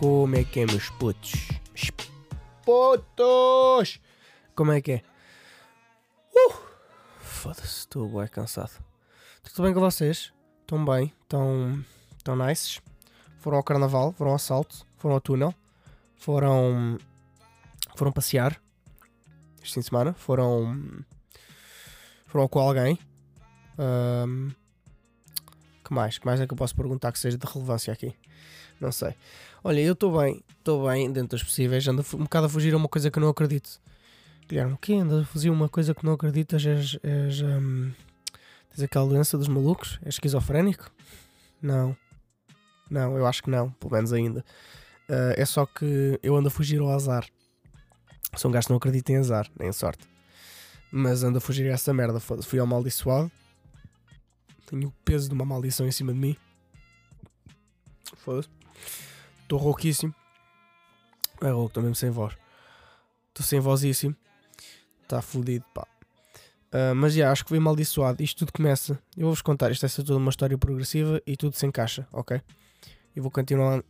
Como é que é, meus putos? Meus Putos! Como é que é? Uh! Foda-se, estou bem cansado. Tudo bem com vocês? Estão bem? Estão. Estão nices? Foram ao carnaval? Foram ao assalto? Foram ao túnel? Foram. Foram passear? Este fim de semana? Foram. Foram com alguém? Ahm, que mais? Que mais é que eu posso perguntar que seja de relevância aqui? Não sei. Olha, eu estou bem, estou bem dentro dos possíveis. Ando um bocado a fugir a uma coisa que eu não acredito. Guilherme, o quê? Anda a fugir uma coisa que não acreditas? És. és hum, tens aquela doença dos malucos? És esquizofrénico? Não. Não, eu acho que não, pelo menos ainda. Ah, é só que eu ando a fugir ao azar. Sou um gajo que não acredita em azar, nem em sorte. Mas ando a fugir a essa merda. Foda-se. Fui amaldiçoado. Tenho o peso de uma maldição em cima de mim. Foda-se. Estou rouquíssimo. É rouco, estou mesmo sem voz. Estou sem vozíssimo. Está fodido, pá. Ah, mas já, acho que fui amaldiçoado. Isto tudo começa. Eu vou-vos contar. Isto é toda uma história progressiva e tudo se encaixa, ok? E vou continuar.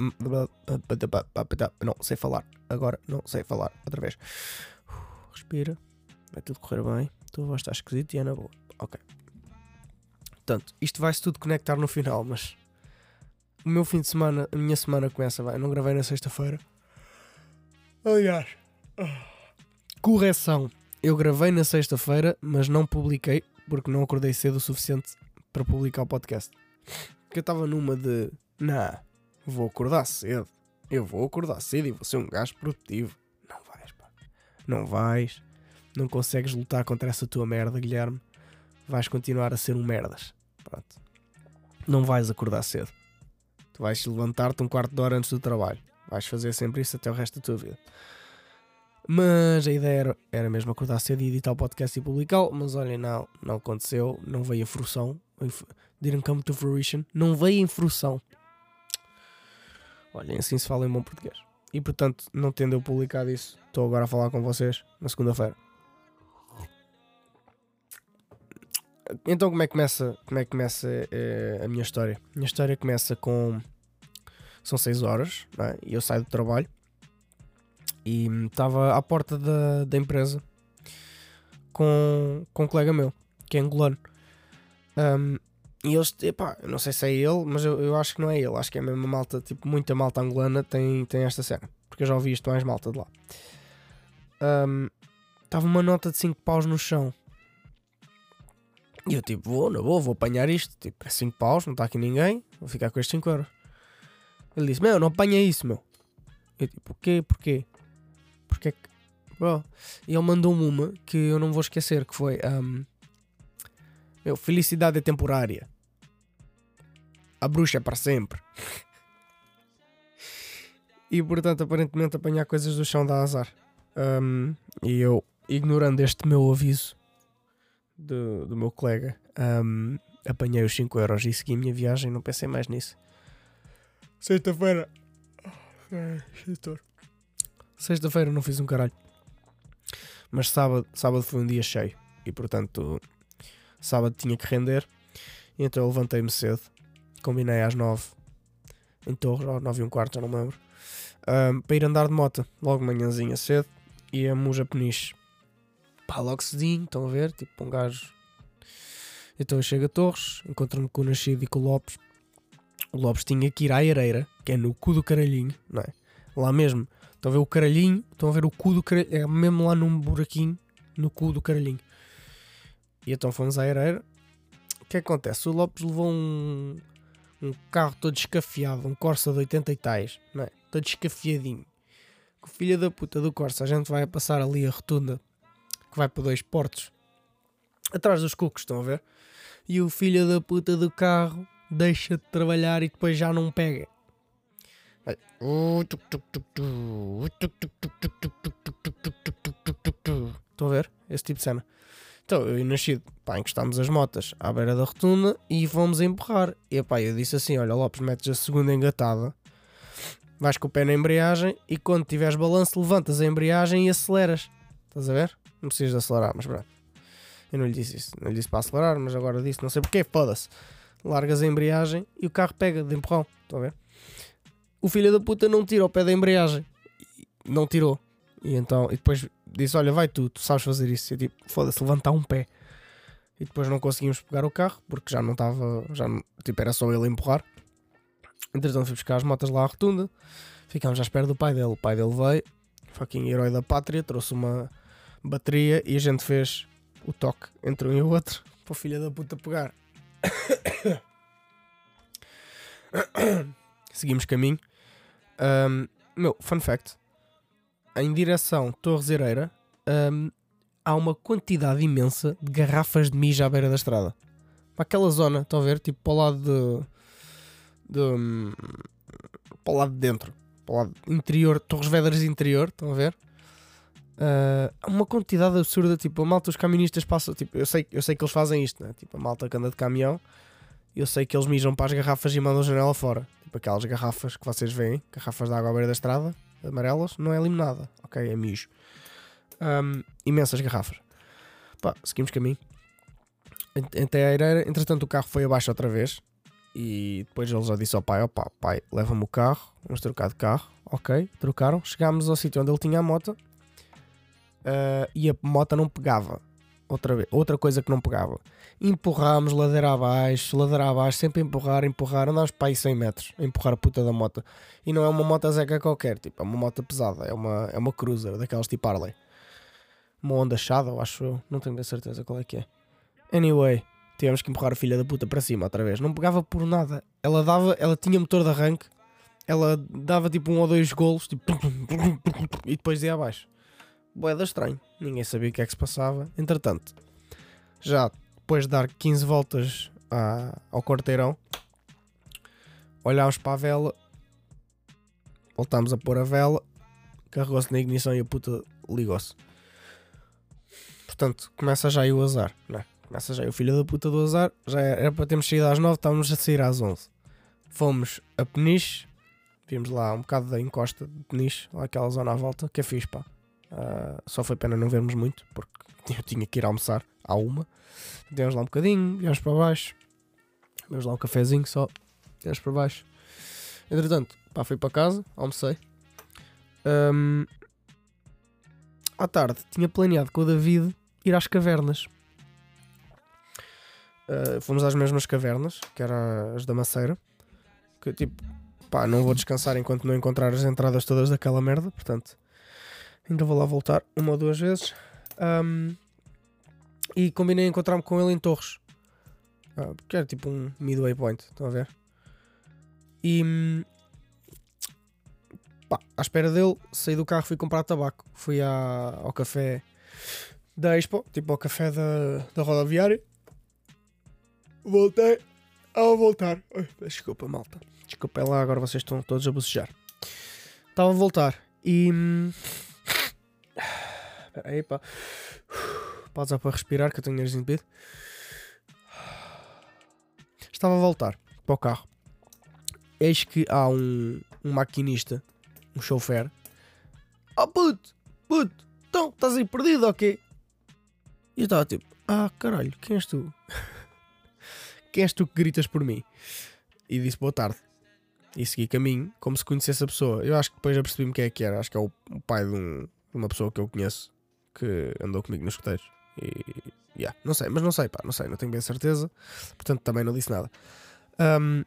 Não sei falar. Agora não sei falar. Outra vez. Respira. Vai tudo correr bem. Tu vais estar esquisito e é na boa. Ok. Portanto, isto vai-se tudo conectar no final, mas. O meu fim de semana, a minha semana começa, vai. Eu não gravei na sexta-feira. Aliás. Correção. Eu gravei na sexta-feira, mas não publiquei porque não acordei cedo o suficiente para publicar o podcast. Porque eu estava numa de. Nah, vou acordar cedo. Eu vou acordar cedo e vou ser um gajo produtivo. Não vais, pá. Não vais. Não consegues lutar contra essa tua merda, Guilherme. Vais continuar a ser um merdas. Pronto. Não vais acordar cedo. Tu vais levantar-te um quarto de hora antes do trabalho. Vais fazer sempre isso até o resto da tua vida. Mas a ideia era, era mesmo acordar cedo e editar o podcast e publicá-lo. Mas olha, não, não aconteceu. Não veio a fruição. Didn't come to fruition. Não veio em fruição. Olhem, assim se fala em bom português. E portanto, não tendo eu publicado isso, estou agora a falar com vocês na segunda-feira. Então como é que começa, como é que começa eh, a minha história? A minha história começa com são 6 horas é? e eu saio do trabalho e estava à porta da, da empresa com, com um colega meu que é angolano Um, e eles, epá, não sei se é ele, mas eu, eu acho que não é ele, acho que é mesmo uma malta, tipo, muita malta angolana tem, tem esta cena, porque eu já ouvi isto mais malta de lá. Estava uma nota de 5 paus no chão. E eu tipo, vou, não vou, vou apanhar isto. Tipo, é 5 paus, não está aqui ninguém, vou ficar com estes 5 euros. Ele disse, meu, não apanha isso, meu. Eu tipo, porquê, porquê? Porque é que... Bro. E ele mandou-me uma que eu não vou esquecer, que foi... Um, meu, felicidade é temporária. A bruxa é para sempre. e portanto, aparentemente, apanhar coisas do chão dá azar. Um, e eu, ignorando este meu aviso do, do meu colega, um, apanhei os 5 euros e segui a minha viagem. Não pensei mais nisso. Sexta-feira. Sexta-feira não fiz um caralho. Mas sábado, sábado foi um dia cheio. E portanto, sábado tinha que render. Então levantei-me cedo. Combinei às 9 em Torres, ou 9 e um quarto, já não me lembro. Um, para ir andar de moto, logo manhãzinha cedo. Íamos a Peniche. Pá, logo cedinho, estão a ver? Tipo, um gajo. Então eu chego a Torres, encontro-me com o Nascido e com o Lopes. O Lopes tinha que ir à Areira, que é no cu do caralhinho, não é? Lá mesmo. Estão a ver o caralhinho, estão a ver o cu do caralhinho. É mesmo lá num buraquinho, no cu do caralhinho. E então fomos à Areira. O que acontece? O Lopes levou um, um carro todo escafiado, um Corsa de 80 e tais, não é? Todo escafiadinho. Com o filho da puta do Corsa, a gente vai passar ali a rotunda que vai para dois portos atrás dos cucos, estão a ver? E o filho da puta do carro deixa de trabalhar e depois já não pega. Estão a ver? Esse tipo de cena. Então eu e Nascido, pá, encostámos as motas à beira da rotunda e fomos a empurrar. E pá, eu disse assim: Olha, Lopes, metes a segunda engatada, vais com o pé na embreagem e quando tiveres balanço, levantas a embreagem e aceleras. Estás a ver? Não precisas de acelerar, mas pronto. Eu não lhe disse isso, não lhe disse para acelerar, mas agora disse, não sei porquê, foda-se. Largas a embreagem e o carro pega de empurrão. Estão a ver? o filho da puta não tira o pé da embreagem. Não tirou. E então, e depois disse: Olha, vai tu, tu sabes fazer isso. Eu tipo, foda-se, levantar um pé. E depois não conseguimos pegar o carro porque já não estava, já tipo, era só ele empurrar. Entretanto, fui buscar as motas lá à rotunda. Ficámos à espera do pai dele. O pai dele veio, fucking herói da pátria, trouxe uma bateria e a gente fez o toque entre um e o outro para o filho da puta pegar. Seguimos caminho. Ahm, meu, fun fact: em direção Torres Ereira ahm, há uma quantidade imensa de garrafas de mijo à beira da estrada. Para aquela zona, estão a ver? Tipo para o lado de. de hum, para o lado de dentro. Para o lado interior, Torres Vedras interior, estão a ver? Há uma quantidade absurda, tipo, a malta, os caministas passam, tipo, eu sei, eu sei que eles fazem isto, né? Tipo, a malta que anda de caminhão, eu sei que eles mijam para as garrafas e mandam a janela fora. Tipo, aquelas garrafas que vocês veem, garrafas de água à beira da estrada, amarelas, não é limonada, ok? É mijo. Ahm, imensas garrafas. Pá, seguimos caminho. Até a entretanto o carro foi abaixo outra vez e depois ele já disse ao pai, ó pá, pai, leva-me o carro, vamos trocar de carro, ok, trocaram, chegámos ao sítio onde ele tinha a moto ah, e a moto não pegava, outra vez, outra coisa que não pegava, empurrámos ladeira abaixo, ladeira abaixo, sempre empurrar, empurrar, andámos para aí 100 metros, empurrar a puta da moto, e não é uma moto zeca qualquer, tipo, é uma moto pesada, é uma, é uma cruiser, daquelas tipo Harley, uma Honda Shadow, acho eu, não tenho bem certeza qual é que é. Anyway, tivemos que empurrar a filha da puta para cima outra vez. Não pegava por nada. Ela dava, ela tinha motor de arranque, ela dava tipo um ou dois golos, tipo, e depois ia abaixo. Boeda estranho. Ninguém sabia o que é que se passava. Entretanto, já depois de dar 15 voltas à- ao quarteirão, olhámos para a vela, voltámos a pôr a vela, carregou-se na ignição e a puta ligou-se. Portanto, começa já aí o azar, é? Começa já aí o filho da puta do azar. Já era para termos saído às 9, estávamos a sair às 11. Fomos a Peniche, vimos lá um bocado da encosta de Peniche, lá aquela zona à volta, que é fixe, pá. Ah, só foi pena não vermos muito, porque eu tinha que ir almoçar à uma. Demos lá um bocadinho, viemos para baixo, demos lá um cafezinho só, viemos para baixo. Entretanto, pá, fui para casa, almocei. Ahm, à tarde tinha planeado com o David ir às cavernas. Uh, fomos às mesmas cavernas, que era as da Maceira. Que tipo, pá, não vou descansar enquanto não encontrar as entradas todas daquela merda. Portanto, ainda vou lá voltar uma ou duas vezes. Um, e combinei encontrar-me com ele em Torres, Ah, porque era tipo um midway point. Estão a ver? E hum, pá, à espera dele, saí do carro, fui comprar tabaco. Fui à, ao café da Expo, tipo ao café da, da rodoviária. Voltei ao voltar. Ai, desculpa, malta. Desculpa lá, agora vocês estão todos a bocejar. Estava a voltar e. Espera aí, pá. Pausa para respirar, que eu tenho nariz entupido. Estava a voltar para o carro. Eis que há um, um maquinista, um chofer. Oh puto, puto, então estás aí perdido ou quê? E eu estava tipo, ah caralho, quem és tu? quem és tu que gritas por mim? E disse boa tarde. E segui caminho, como se conhecesse a pessoa. Eu acho que depois já percebi-me quem é que era. Acho que é o, o pai de, um- de uma pessoa que eu conheço que andou comigo nos escuteiros. E. Yeah, não sei, mas não sei, pá, não sei, não tenho bem certeza. Portanto, também não disse nada. Ahm,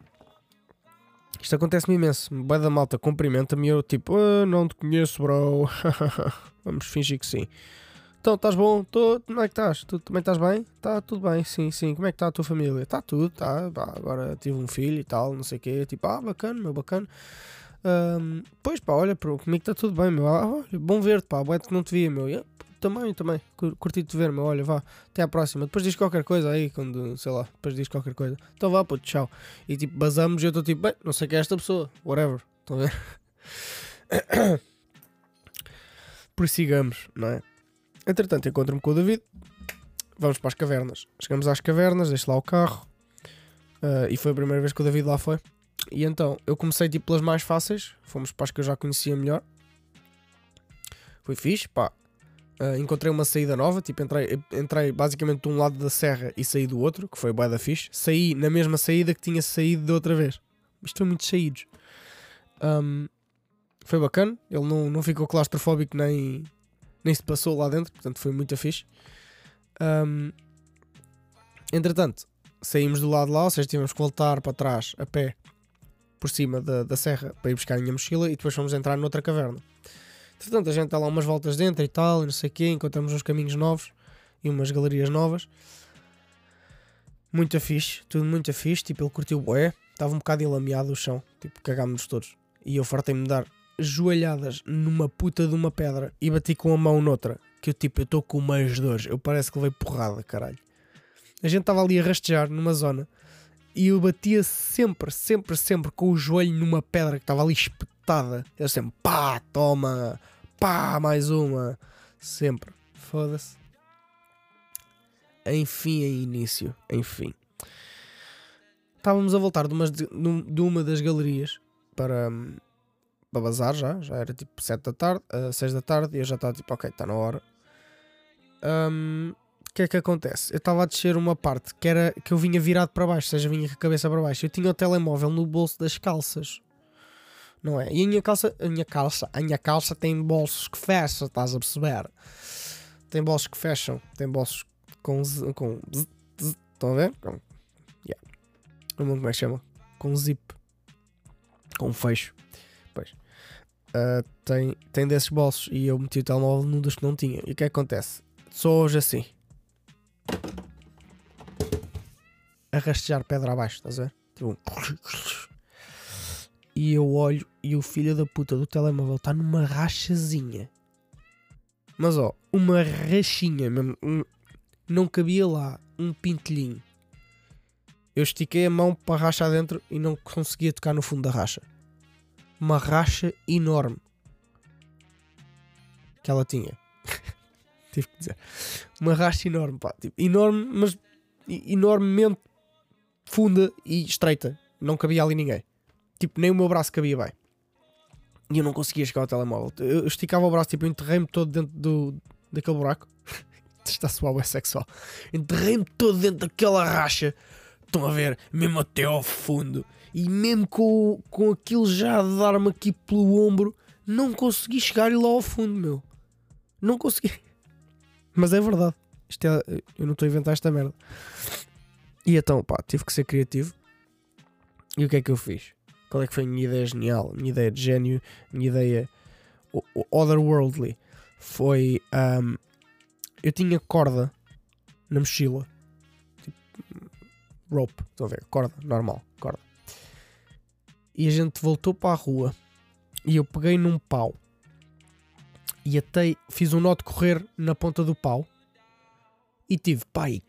isto acontece-me imenso. Boa da malta cumprimenta-me e eu tipo, "Ah, não te conheço, bro. Vamos fingir que sim. Então, estás bom? Tô, como é que estás? Tu também estás bem? Está tudo bem, sim, sim. Como é que está a tua família? Está tudo, tá. agora tive um filho e tal, não sei o quê. Tipo, ah, bacana, meu, bacana. Ahm, pois pá, olha, pro, comigo está tudo bem, meu. Ah, olha, bom ver-te, pá. Boé que não te via, meu. E, ah, também, também. Cur- Curti de ver, meu. Olha, vá. Até à próxima. Depois diz qualquer coisa aí, quando, sei lá, depois diz qualquer coisa. Então vá, pô, tchau. E tipo, basamos e eu estou tipo, bem, não sei quem é esta pessoa. Whatever. Estão a ver? Prossigamos, não é? Entretanto, encontro-me com o David. Vamos para as cavernas. Chegamos às cavernas, deixo lá o carro. ah, e foi a primeira vez que o David lá foi. E então, eu comecei tipo pelas mais fáceis. Fomos para as que eu já conhecia melhor. Foi fixe, pá. Ah, encontrei uma saída nova, tipo, entrei, entrei basicamente de um lado da serra e saí do outro, que foi bué da fixe. Saí na mesma saída que tinha saído da outra vez. Isto foi muitos saídos. Um, foi bacana, ele não, não ficou claustrofóbico nem, nem se passou lá dentro, portanto foi muito fixe. Um, entretanto, saímos do lado lá, ou seja, tivemos que voltar para trás a pé por cima da, da serra para ir buscar a minha mochila e depois fomos entrar noutra caverna. Entretanto, a gente está lá umas voltas dentro e tal, não sei o quê, encontramos uns caminhos novos e umas galerias novas. Muito fixe, tudo muito fixe, tipo, ele curtiu boé, estava um bocado enlameado o chão, tipo, cagámos-nos todos. E eu fartei-me dar joelhadas numa puta de uma pedra e bati com a mão noutra. Que eu tipo, eu estou com umas dores. Eu parece que levei porrada, caralho. A gente estava ali a rastejar numa zona e eu batia sempre, sempre, sempre com o joelho numa pedra que estava ali espetada. Eu sempre, pá, toma, pá, mais uma. Sempre. Foda-se. Enfim, em início. Enfim. Estávamos a voltar de uma, de uma das galerias para, para bazar já, já era tipo 7 da tarde, uh, 6 da tarde, e eu já estava tipo, ok, está na hora. Um, o que é que acontece? Eu estava a descer uma parte que era que eu vinha virado para baixo, ou seja, vinha com a cabeça para baixo. Eu tinha o telemóvel no bolso das calças. Não é? E a minha calça, a minha calça, a minha calça tem bolsos que fecham, estás a perceber? Tem bolsos que fecham, tem bolsos com com estão a ver? Com, yeah. Como é que chama? Com zip. Com fecho. Pois uh, tem, tem desses bolsos e eu meti o telemóvel num dos que não tinha. E o que é acontece? Só hoje assim. A rastejar pedra abaixo, estás a ver? Tipo, e eu olho e o filho da puta do telemóvel está numa rachazinha. Mas ó, uma rachinha mesmo. Um, não cabia lá um pintelhinho. Eu estiquei a mão para a racha dentro e não conseguia tocar no fundo da racha uma racha enorme que ela tinha. Tive que dizer. Uma racha enorme, pá. Tipo, enorme, mas enormemente funda e estreita. Não cabia ali ninguém. Tipo, nem o meu braço cabia bem. E eu não conseguia chegar ao telemóvel. Eu esticava o braço, tipo, enterrei-me todo dentro do, daquele buraco. Está suave, é sexual. Enterrei-me todo dentro daquela racha. Estão a ver? Mesmo até ao fundo e mesmo com, com aquilo já a dar-me aqui pelo ombro, não consegui chegar lá ao fundo, meu. Não consegui. Mas é verdade. Isto é, eu não estou a inventar esta merda. E então, pá, tive que ser criativo. E o que é que eu fiz? Qual é que foi a minha ideia genial? A minha ideia de gênio, a minha ideia otherworldly foi. Um, eu tinha corda na mochila. Tipo, rope, estão a ver? Corda, normal, corda e a gente voltou para a rua e eu peguei num pau e até fiz um nó de correr na ponta do pau e tive, pai,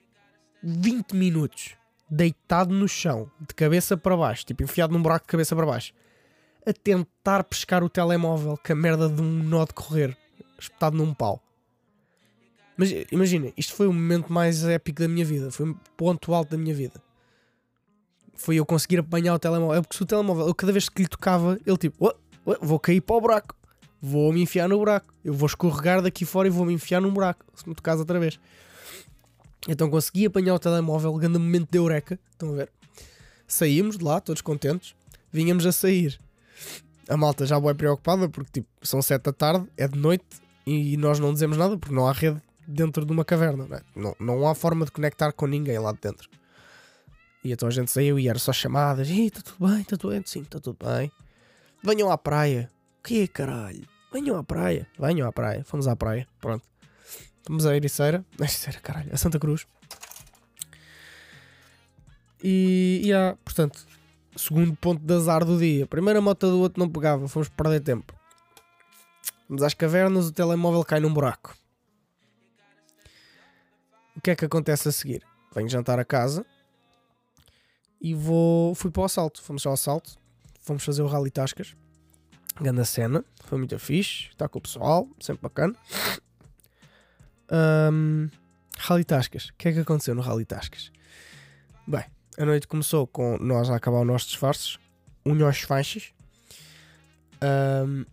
20 minutos deitado no chão, de cabeça para baixo, tipo enfiado num buraco de cabeça para baixo, a tentar pescar o telemóvel com a merda de um nó de correr espetado num pau. Mas imagina, isto foi o momento mais épico da minha vida, foi o ponto alto da minha vida foi eu conseguir apanhar o telemóvel. É porque se o telemóvel, eu cada vez que lhe tocava, ele tipo, oh, oh, vou cair para o buraco, vou me enfiar no buraco, eu vou escorregar daqui fora e vou me enfiar num buraco, se me tocares outra vez. Então consegui apanhar o telemóvel, grande momento de eureka. Estão a ver? Saímos de lá, todos contentes, vinhamos a sair. A malta já vai preocupada porque tipo, são sete da tarde, é de noite e nós não dizemos nada porque não há rede dentro de uma caverna. Não, é? não, não há forma de conectar com ninguém lá de dentro. E então a gente saiu e era só chamadas. Ih, está tudo bem, está tudo bem? Sim, está tudo bem. Venham à praia. O que caralho? Venham à praia. Venham à praia. Fomos à praia. Pronto. Fomos à Ericeira. A Ericeira, caralho. A Santa Cruz. E, e há, portanto, segundo ponto de azar do dia. Primeira moto do outro não pegava. Fomos perder tempo. Vamos às cavernas, o telemóvel cai num buraco. O que é que acontece a seguir? Venho jantar a casa e vou, fui para o assalto. Fomos ao assalto, fomos fazer o Rally Tascas. Grande cena, foi muito fixe. Está com o pessoal, sempre bacana. Um, Rally Tascas, o que é que aconteceu no Rally Tascas? Bem, a noite começou com nós a acabar os nossos disfarces, unhos faixas, um,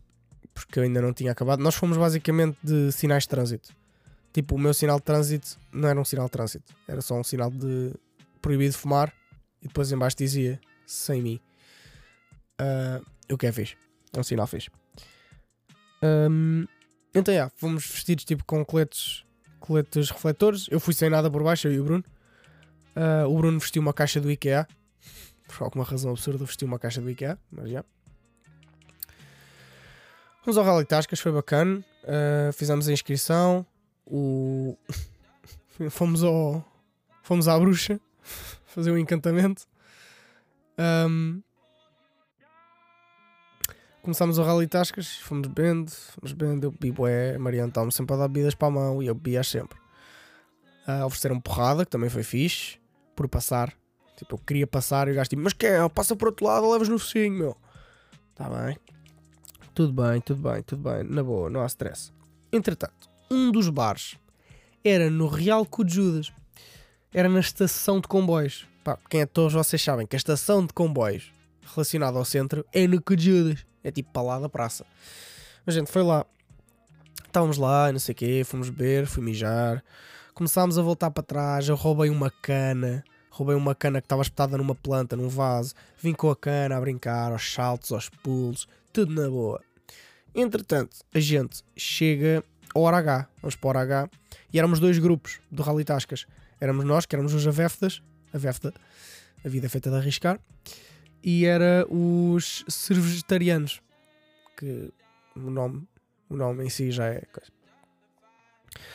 porque eu ainda não tinha acabado. Nós fomos basicamente de sinais de trânsito. Tipo, o meu sinal de trânsito não era um sinal de trânsito, era só um sinal de proibido fumar e depois embaixo dizia sem mim. Uh, o que é fixe. É um sinal fixe. Hum, então, já, fomos vestidos tipo com coletes, coletes refletores. Eu fui sem nada por baixo, eu e o Bruno. Ah, o Bruno vestiu uma caixa do IKEA. Por alguma razão absurda, vestiu uma caixa do IKEA, mas já. Fomos ao Rally Tascas, foi bacana. Ah, fizemos a inscrição. O... fomos ao. Fomos à bruxa fazer um encantamento. Ahm, Começámos o Rally Tascas, fomos bebendo, fomos bebendo, eu bebi bué, a Mariana estava sempre a dar bebidas para a mão e eu bebia sempre. Ah, ofereceram porrada, que também foi fixe, por passar. Tipo, eu queria passar e o gajo tipo, mas quem é? Passa por outro lado, levas no focinho, meu. Está bem. Tudo bem, tudo bem, tudo bem, na boa, não há stress. Entretanto, um dos bares era no Real Judas. Era na estação de comboios. Pá, quem é todos vocês sabem que a estação de comboios relacionada ao centro é no Cu de Judas. É tipo para lá da praça. A gente foi lá. Estávamos lá, não sei o quê, fomos beber, fui mijar. Começámos a voltar para trás, eu roubei uma cana. Roubei uma cana que estava espetada numa planta, num vaso. Vim com a cana a brincar, aos saltos, aos pulos, tudo na boa. Entretanto, a gente chega ao hora H. Vamos para o hora H. E éramos dois grupos do Rally Tascas. Éramos nós, que éramos os Aveftas. A Vefta, a vida é feita de arriscar. E era os cervegetarianos. Que o nome, o nome em si já é coisa.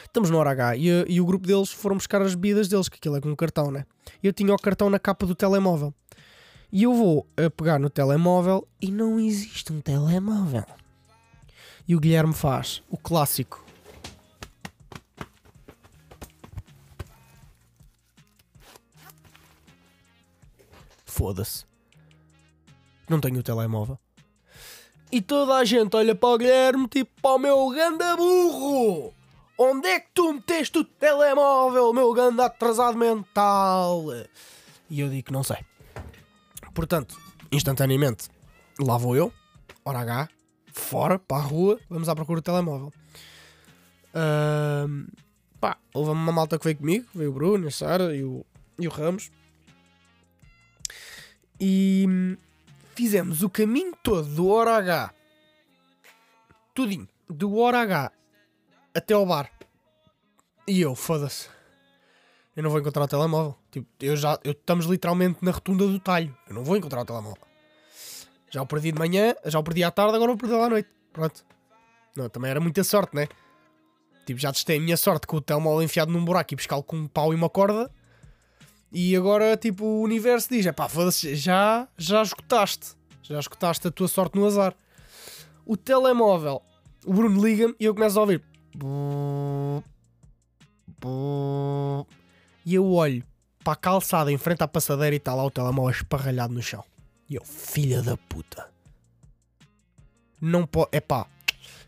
Estamos no hora H e, e o grupo deles foram buscar as bebidas deles, que aquilo é com um cartão, né? Eu tinha o cartão na capa do telemóvel. E eu vou a pegar no telemóvel e não existe um telemóvel. E o Guilherme faz o clássico. Foda-se. Não tenho o telemóvel. E toda a gente olha para o Guilherme tipo para o meu ganda burro. Onde é que tu meteste o telemóvel, meu ganda atrasado mental? E eu digo que não sei. Portanto, instantaneamente, lá vou eu, hora H, fora, para a rua, vamos à procura do telemóvel. Ahm, pá, houve uma malta que veio comigo, veio o Bruno, a Sara e o, e o Ramos. E fizemos o caminho todo do hora H, tudinho, do hora H até ao bar. E eu, foda-se. Eu não vou encontrar o telemóvel. Tipo, eu já, eu, estamos literalmente na rotunda do talho. Eu não vou encontrar o telemóvel. Já o perdi de manhã, já o perdi à tarde, agora vou perder à noite. Pronto. Não, também era muita sorte, né? Tipo, já testei a minha sorte com o telemóvel enfiado num buraco e pescá-lo com um pau e uma corda. E agora, tipo, o universo diz: é pá, já, já esgotaste. Já esgotaste a tua sorte no azar. O telemóvel, o Bruno liga-me e eu começo a ouvir. E eu olho para a calçada em frente à passadeira e está lá o telemóvel esparralhado no chão. E eu, filha da puta. Não pode. É pá.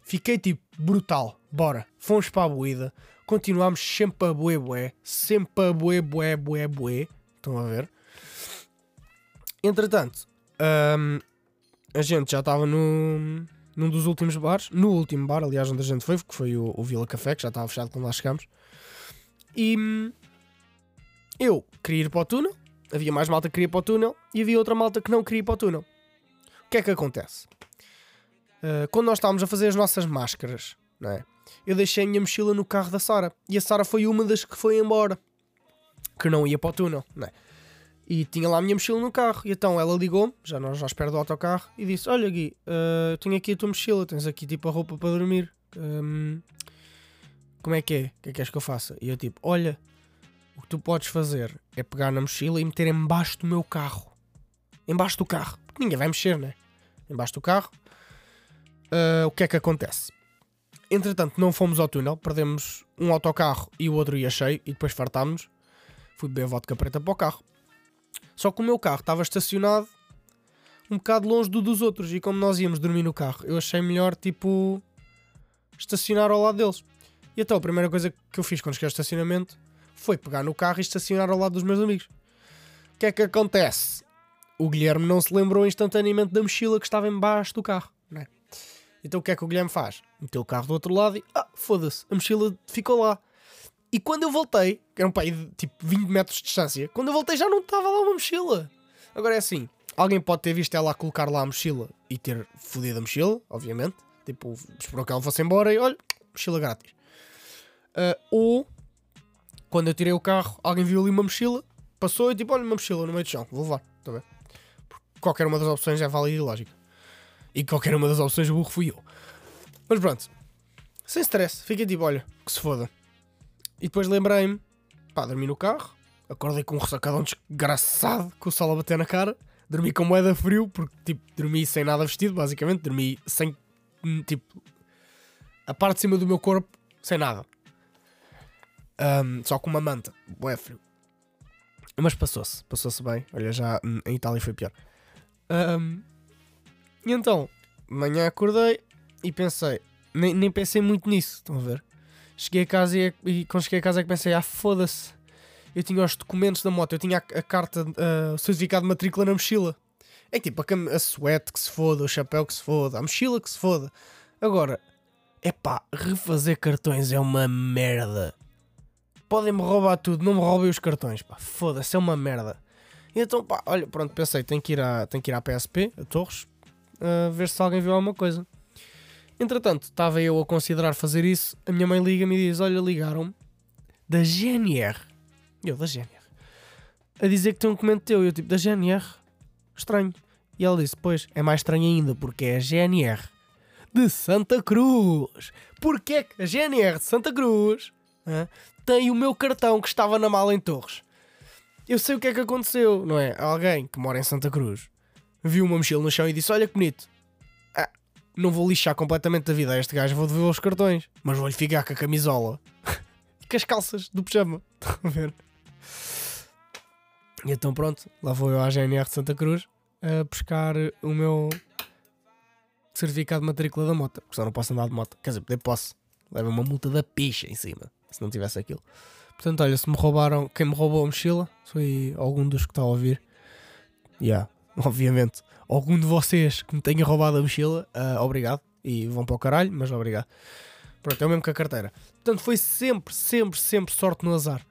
Fiquei tipo brutal. Bora. Fomos para a boída. Continuámos sempre a bué bué. Sempre a bué bué bué bué. Estão a ver? Entretanto, hum, a gente já estava no, num dos últimos bares. No último bar, aliás, onde a gente foi, que foi o, o Vila Café, que já estava fechado quando lá chegamos. E hum, eu queria ir para o túnel. Havia mais malta que queria ir para o túnel e havia outra malta que não queria ir para o túnel. O que é que acontece? Uh, quando nós estávamos a fazer as nossas máscaras, não é? Eu deixei a minha mochila no carro da Sara e a Sara foi uma das que foi embora, que não ia para o túnel, não é? E tinha lá a minha mochila no carro. E então ela ligou-me, já nós já espero do autocarro, e disse: Olha, Gui, uh, tenho aqui a tua mochila, tens aqui tipo a roupa para dormir. Um, como é que é? O que é que queres que eu faça? E eu tipo: Olha, o que tu podes fazer é pegar na mochila e meter embaixo do meu carro. Embaixo do carro. Porque ninguém vai mexer, né? Embaixo do carro. Uh, o que é que acontece? Entretanto, não fomos ao túnel, perdemos um autocarro e o outro ia cheio e depois fartámos. Fui beber vodka preta para o carro. Só que o meu carro estava estacionado um bocado longe do dos outros e como nós íamos dormir no carro, eu achei melhor tipo estacionar ao lado deles. E então a primeira coisa que eu fiz quando cheguei ao estacionamento foi pegar no carro e estacionar ao lado dos meus amigos. O que é que acontece? O Guilherme não se lembrou instantaneamente da mochila que estava embaixo do carro? Então o que é que o Guilherme faz? Meteu o carro do outro lado e, ah, foda-se, a mochila ficou lá. E quando eu voltei, que era um pai de tipo 20 metros de distância, quando eu voltei já não estava lá uma mochila. Agora é assim, Alguém pode ter visto ela a colocar lá a mochila e ter fodido a mochila, obviamente. Tipo, esperou que ela fosse embora e olha, mochila grátis. Uh, ou quando eu tirei o carro, alguém viu ali uma mochila, passou e tipo, olha uma mochila no meio do chão, vou levar, tá bem? Qualquer uma das opções é válida e lógica. E qualquer uma das opções burro fui eu. Mas pronto, sem stress, fiquei tipo, olha, que se foda. E depois lembrei-me, pá, dormi no carro, acordei com um ressacadão desgraçado, com o sol a bater na cara, dormi com moeda frio, porque tipo, dormi sem nada vestido, basicamente, dormi sem, hum, tipo, a parte de cima do meu corpo, sem nada. Um, só com uma manta, bué frio. Mas passou-se, passou-se bem. Olha, já hum, em Itália foi pior. Um, e então, manhã acordei e pensei, nem, nem pensei muito nisso, estão a ver? Cheguei a casa e, e quando cheguei a casa é que pensei, ah, foda-se. Eu tinha os documentos da moto, eu tinha a, a carta, uh, o certificado de matrícula na mochila. É tipo, a, a suéte que se foda, o chapéu que se foda, a mochila que se foda. Agora, é pá, refazer cartões é uma merda. Podem-me roubar tudo, não me roubem os cartões, pá, foda-se, é uma merda. E então, pá, olha, pronto, pensei, tenho que ir à, tenho que ir à PSP, a Torres, a ver se alguém viu alguma coisa. Entretanto, estava eu a considerar fazer isso, a minha mãe liga-me e diz: Olha, ligaram-me da GNR. Eu, da GNR. A dizer que tem um documento teu. Eu, tipo, da GNR? Estranho. E ela disse: Pois, é mais estranho ainda, porque é a GNR de Santa Cruz. Porquê que a GNR de Santa Cruz tem o meu cartão que estava na mala em Torres? Eu sei o que é que aconteceu, não é? Alguém que mora em Santa Cruz viu uma mochila no chão e disse: Olha que bonito. Ah, não vou lixar completamente a vida a este gajo, vou devolver os cartões, mas vou-lhe ficar com a camisola e com as calças do pijama. Estão a ver? E então pronto, lá vou eu à GNR de Santa Cruz a buscar o meu certificado de matrícula da moto, porque só não posso andar de moto. Quer dizer, posso. Leva uma multa da picha em cima, se não tivesse aquilo. Portanto, olha, se me roubaram, quem me roubou a mochila foi algum dos que está a ouvir. Yeah, obviamente. Algum de vocês que me tenha roubado a mochila, uh, obrigado. E vão para o caralho, mas obrigado. Pronto, é o mesmo que a carteira. Portanto, foi sempre, sempre, sempre sorte no azar.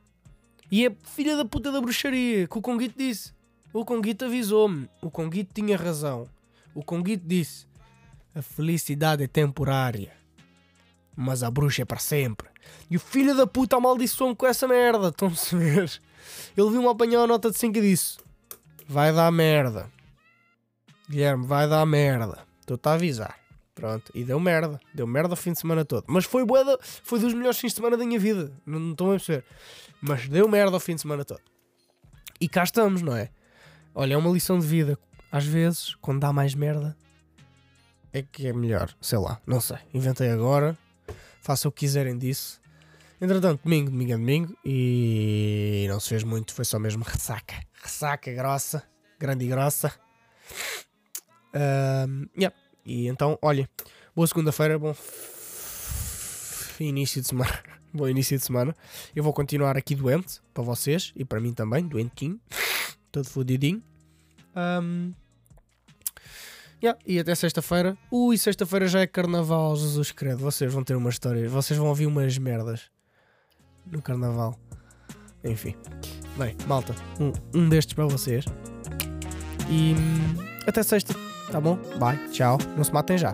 E é filha da puta da bruxaria que o Conguito disse. O Conguito avisou-me. O Conguito tinha razão. O Conguito disse: a felicidade é temporária, mas a bruxa é para sempre. E o filho da puta amaldiçoou-me com essa merda. Estão-se a ver? Ele viu-me apanhar a nota de 5 e disse: Vai dar merda. Guilherme, vai dar merda. Estou-te a avisar. Pronto, e deu merda. Deu merda o fim de semana todo. Mas foi boeda, foi dos melhores fins de semana da minha vida. Não, estou a perceber. Mas deu merda o fim de semana todo. E cá estamos, não é? Olha, é uma lição de vida. Às vezes, quando dá mais merda, é que é melhor. Sei lá, não sei. Inventei agora. Façam o que quiserem disso. Entretanto, domingo, domingo é domingo e não se fez muito, foi só mesmo ressaca. Ressaca grossa, grande e grossa. Um, yeah. E então, olha, boa segunda-feira, bom início de semana. bom início de semana. Eu vou continuar aqui doente para vocês e para mim também, doentinho, todo fodidinho. Um, yeah, e até sexta-feira. Ui, sexta-feira já é carnaval, Jesus credo. Vocês vão ter uma história, vocês vão ouvir umas merdas no carnaval. Enfim. Bem, malta, um, um destes para vocês. E hum, até sexta, tá bom? Bye, tchau. Não se matem já.